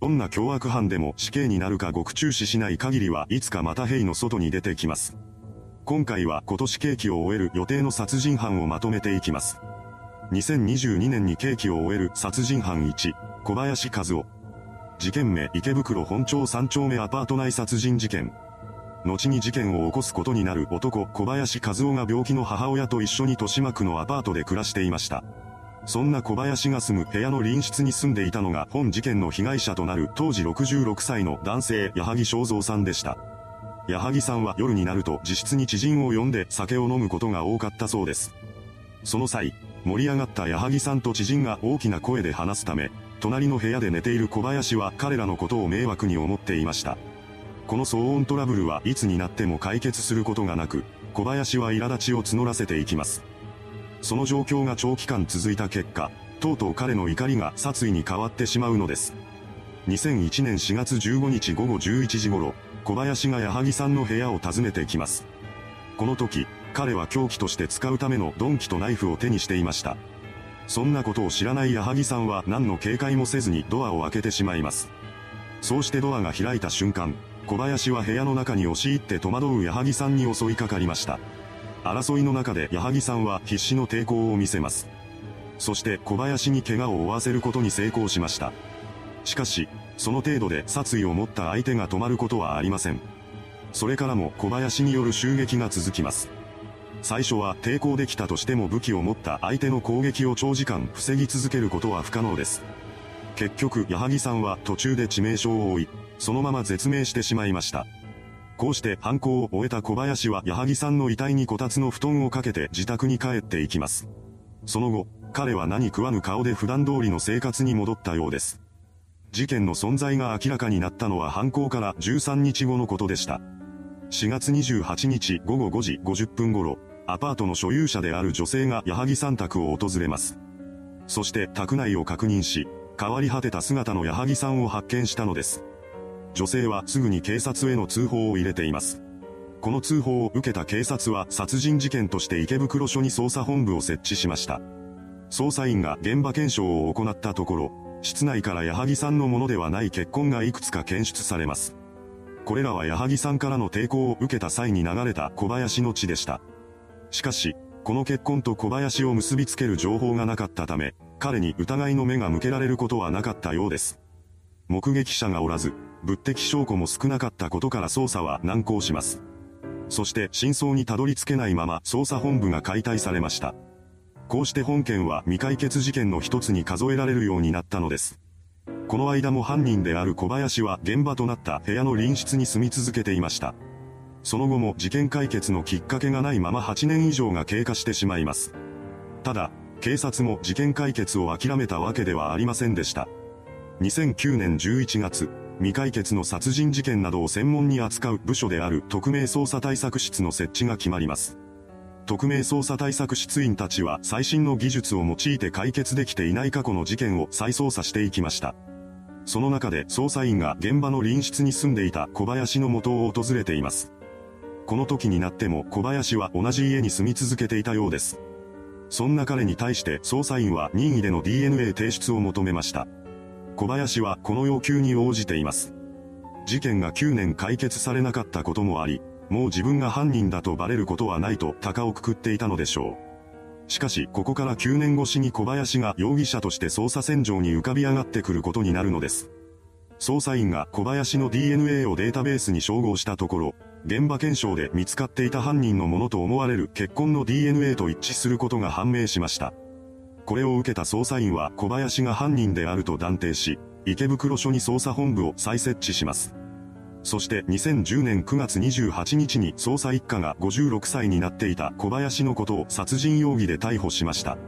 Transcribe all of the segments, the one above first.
どんな凶悪犯でも死刑になるか獄中死しない限りはいつかまた兵の外に出てきます。今回は今年刑期を終える予定の殺人犯をまとめていきます。2022年に刑期を終える殺人犯1、小林和夫。事件名池袋本町3丁目アパート内殺人事件。後に事件を起こすことになる男小林和夫が病気の母親と一緒に豊島区のアパートで暮らしていました。そんな小林が住む部屋の隣室に住んでいたのが本事件の被害者となる当時66歳の男性矢作正蔵さんでした。矢作さんは夜になると自室に知人を呼んで酒を飲むことが多かったそうです。その際、盛り上がった矢作さんと知人が大きな声で話すため、隣の部屋で寝ている小林は彼らのことを迷惑に思っていました。この騒音トラブルはいつになっても解決することがなく、小林は苛立ちを募らせていきます。その状況が長期間続いた結果、とうとう彼の怒りが殺意に変わってしまうのです。2001年4月15日午後11時頃、小林が矢作さんの部屋を訪ねてきます。この時、彼は凶器として使うための鈍器とナイフを手にしていました。そんなことを知らない矢作さんは何の警戒もせずにドアを開けてしまいます。そうしてドアが開いた瞬間、小林は部屋の中に押し入って戸惑う矢作さんに襲いかかりました。争いの中で矢作さんは必死の抵抗を見せます。そして小林に怪我を負わせることに成功しました。しかし、その程度で殺意を持った相手が止まることはありません。それからも小林による襲撃が続きます。最初は抵抗できたとしても武器を持った相手の攻撃を長時間防ぎ続けることは不可能です。結局、矢作さんは途中で致命傷を負い、そのまま絶命してしまいました。こうして犯行を終えた小林は矢作さんの遺体にこたつの布団をかけて自宅に帰っていきます。その後、彼は何食わぬ顔で普段通りの生活に戻ったようです。事件の存在が明らかになったのは犯行から13日後のことでした。4月28日午後5時50分頃、アパートの所有者である女性が矢作さん宅を訪れます。そして宅内を確認し、変わり果てた姿の矢作さんを発見したのです。女性はすぐに警察への通報を入れています。この通報を受けた警察は殺人事件として池袋署に捜査本部を設置しました。捜査員が現場検証を行ったところ、室内から矢作さんのものではない血痕がいくつか検出されます。これらは矢作さんからの抵抗を受けた際に流れた小林の血でした。しかし、この血痕と小林を結びつける情報がなかったため、彼に疑いの目が向けられることはなかったようです。目撃者がおらず、物的証拠も少なかったことから捜査は難航します。そして真相にたどり着けないまま捜査本部が解体されました。こうして本件は未解決事件の一つに数えられるようになったのです。この間も犯人である小林は現場となった部屋の隣室に住み続けていました。その後も事件解決のきっかけがないまま8年以上が経過してしまいます。ただ、警察も事件解決を諦めたわけではありませんでした。2009年11月、未解決の殺人事件などを専門に扱う部署である特命捜査対策室の設置が決まります。特命捜査対策室員たちは最新の技術を用いて解決できていない過去の事件を再捜査していきました。その中で捜査員が現場の隣室に住んでいた小林の元を訪れています。この時になっても小林は同じ家に住み続けていたようです。そんな彼に対して捜査員は任意での DNA 提出を求めました。小林はこの要求に応じています。事件が9年解決されなかったこともあり、もう自分が犯人だとバレることはないと鷹をくくっていたのでしょう。しかし、ここから9年越しに小林が容疑者として捜査線上に浮かび上がってくることになるのです。捜査員が小林の DNA をデータベースに照合したところ、現場検証で見つかっていた犯人のものと思われる血痕の DNA と一致することが判明しました。これを受けた捜査員は小林が犯人であると断定し、池袋署に捜査本部を再設置します。そして2010年9月28日に捜査一課が56歳になっていた小林のことを殺人容疑で逮捕しました。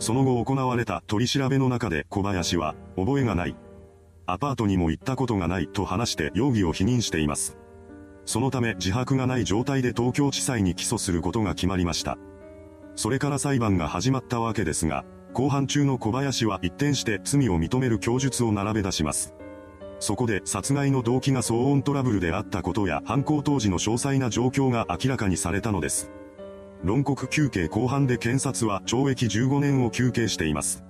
その後行われた取り調べの中で小林は、覚えがない。アパートにも行ったことがないと話して容疑を否認しています。そのため自白がない状態で東京地裁に起訴することが決まりました。それから裁判が始まったわけですが、後半中の小林は一転して罪を認める供述を並べ出します。そこで殺害の動機が騒音トラブルであったことや犯行当時の詳細な状況が明らかにされたのです。論告休刑後半で検察は懲役15年を求刑しています。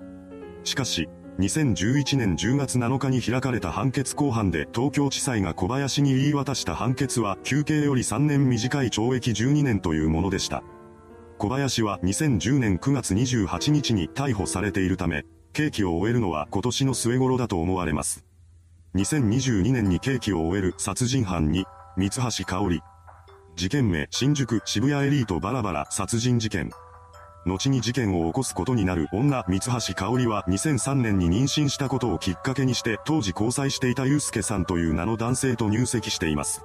しかし、2011年10月7日に開かれた判決公判で東京地裁が小林に言い渡した判決は休刑より3年短い懲役12年というものでした。小林は2010年9月28日に逮捕されているため、刑期を終えるのは今年の末頃だと思われます。2022年に刑期を終える殺人犯に、三橋香織。事件名新宿渋谷エリートバラバラ殺人事件。後に事件を起こすことになる女三橋香織は2003年に妊娠したことをきっかけにして当時交際していた祐介さんという名の男性と入籍しています。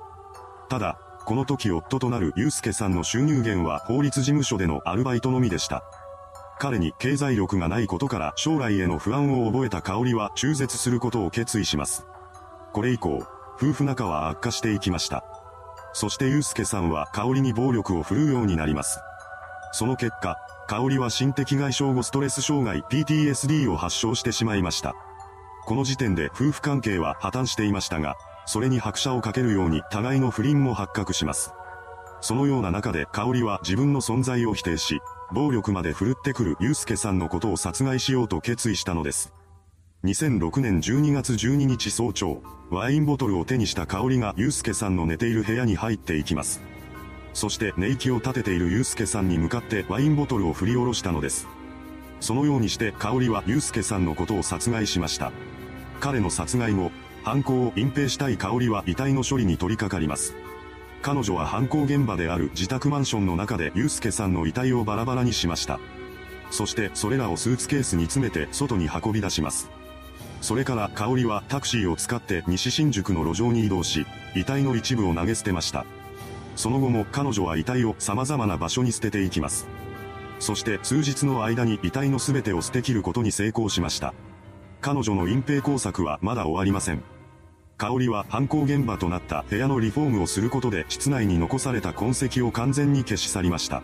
ただ、この時夫となる祐介さんの収入源は法律事務所でのアルバイトのみでした。彼に経済力がないことから将来への不安を覚えた香織は中絶することを決意します。これ以降、夫婦仲は悪化していきました。そして祐介さんは香織に暴力を振るうようになります。その結果、香織は心的外傷後ストレス障害 PTSD を発症してしまいました。この時点で夫婦関係は破綻していましたが、それに拍車をかけるように互いの不倫も発覚します。そのような中で香織は自分の存在を否定し、暴力まで振るってくる祐介さんのことを殺害しようと決意したのです。2006年12月12日早朝、ワインボトルを手にした香織が祐介さんの寝ている部屋に入っていきます。そして寝息を立てている祐介さんに向かってワインボトルを振り下ろしたのです。そのようにして香織は祐介さんのことを殺害しました。彼の殺害後、犯行を隠蔽したい香織は遺体の処理に取り掛かります。彼女は犯行現場である自宅マンションの中で祐介さんの遺体をバラバラにしました。そしてそれらをスーツケースに詰めて外に運び出します。それから香織はタクシーを使って西新宿の路上に移動し、遺体の一部を投げ捨てました。その後も彼女は遺体を様々な場所に捨てていきます。そして数日の間に遺体の全てを捨て切ることに成功しました。彼女の隠蔽工作はまだ終わりません。香織は犯行現場となった部屋のリフォームをすることで室内に残された痕跡を完全に消し去りました。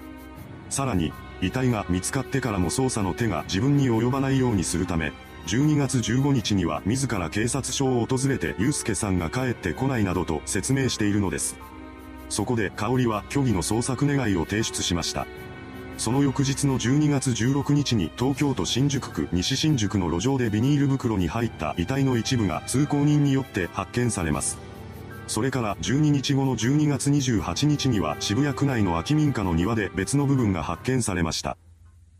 さらに、遺体が見つかってからも捜査の手が自分に及ばないようにするため、12月15日には自ら警察署を訪れて祐介さんが帰ってこないなどと説明しているのです。そこで香織は虚偽の捜索願いを提出しました。その翌日の12月16日に東京都新宿区西新宿の路上でビニール袋に入った遺体の一部が通行人によって発見されます。それから12日後の12月28日には渋谷区内の空き民家の庭で別の部分が発見されました。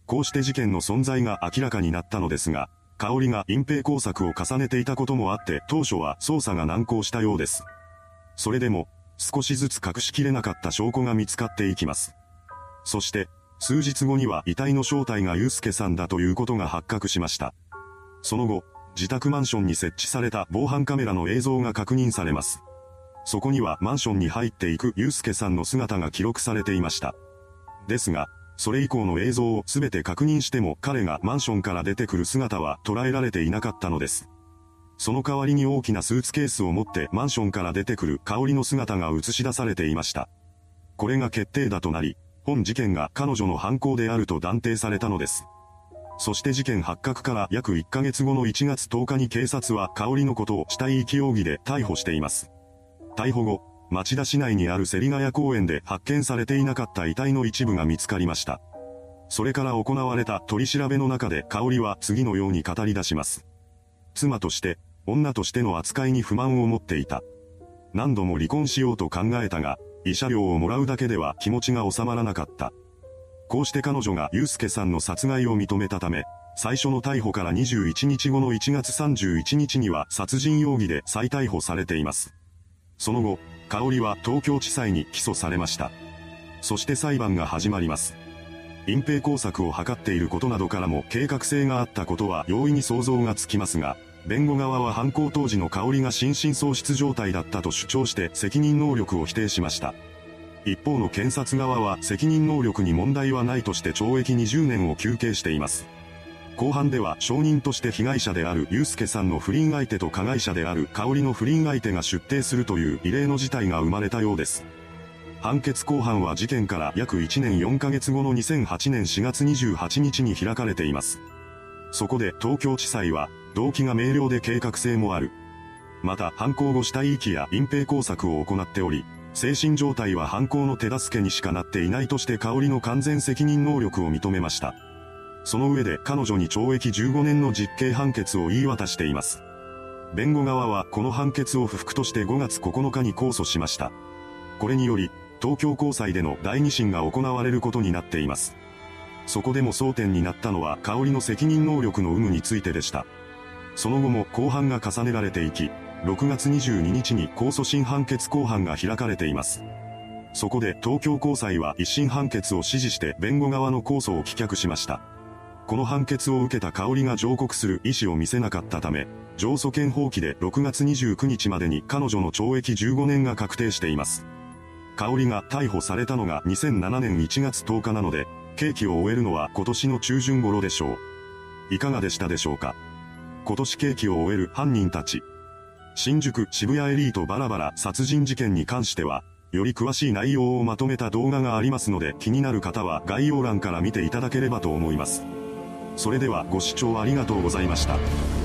こうして事件の存在が明らかになったのですが、香織が隠蔽工作を重ねていたこともあって当初は捜査が難航したようです。それでも、少しずつ隠しきれなかった証拠が見つかっていきます。そして、数日後には遺体の正体が祐介さんだということが発覚しました。その後、自宅マンションに設置された防犯カメラの映像が確認されます。そこにはマンションに入っていく祐介さんの姿が記録されていました。ですが、それ以降の映像を全て確認しても彼がマンションから出てくる姿は捉えられていなかったのです。その代わりに大きなスーツケースを持ってマンションから出てくる香りの姿が映し出されていました。これが決定打となり、本事件が彼女の犯行であると断定されたのです。そして事件発覚から約1ヶ月後の1月10日に警察は香りのことを死体遺棄容疑で逮捕しています。逮捕後、町田市内にある芹ヶ谷公園で発見されていなかった遺体の一部が見つかりました。それから行われた取り調べの中で香りは次のように語り出します。妻として、女としての扱いに不満を持っていた。何度も離婚しようと考えたが、慰謝料をもらうだけでは気持ちが収まらなかった。こうして彼女が祐介さんの殺害を認めたため、最初の逮捕から21日後の1月31日には殺人容疑で再逮捕されています。その後、香織は東京地裁に起訴されました。そして裁判が始まります。隠蔽工作を図っていることなどからも計画性があったことは容易に想像がつきますが、弁護側は犯行当時の香りが心神喪失状態だったと主張して責任能力を否定しました。一方の検察側は責任能力に問題はないとして懲役20年を求刑しています。後半では証人として被害者である祐介さんの不倫相手と加害者である香りの不倫相手が出廷するという異例の事態が生まれたようです。判決公判は事件から約1年4ヶ月後の2008年4月28日に開かれています。そこで東京地裁は、動機が明瞭で計画性もある。また、犯行後死体遺棄や隠蔽工作を行っており、精神状態は犯行の手助けにしかなっていないとして香りの完全責任能力を認めました。その上で彼女に懲役15年の実刑判決を言い渡しています。弁護側はこの判決を不服として5月9日に控訴しました。これにより、東京高裁での第二審が行われることになっています。そこでも争点になったのは香りの責任能力の有無についてでした。その後も公判が重ねられていき、6月22日に控訴審判決公判が開かれています。そこで東京高裁は一審判決を支持して弁護側の控訴を棄却しました。この判決を受けた香りが上告する意思を見せなかったため、上訴権放棄で6月29日までに彼女の懲役15年が確定しています。香りが逮捕されたのが2007年1月10日なので、刑期を終えるのは今年の中旬頃でしょう。いかがでしたでしょうか？今年刑期を終える犯人たち。新宿渋谷エリートバラバラ殺人事件に関しては、より詳しい内容をまとめた動画がありますので気になる方は概要欄から見ていただければと思います。それではご視聴ありがとうございました。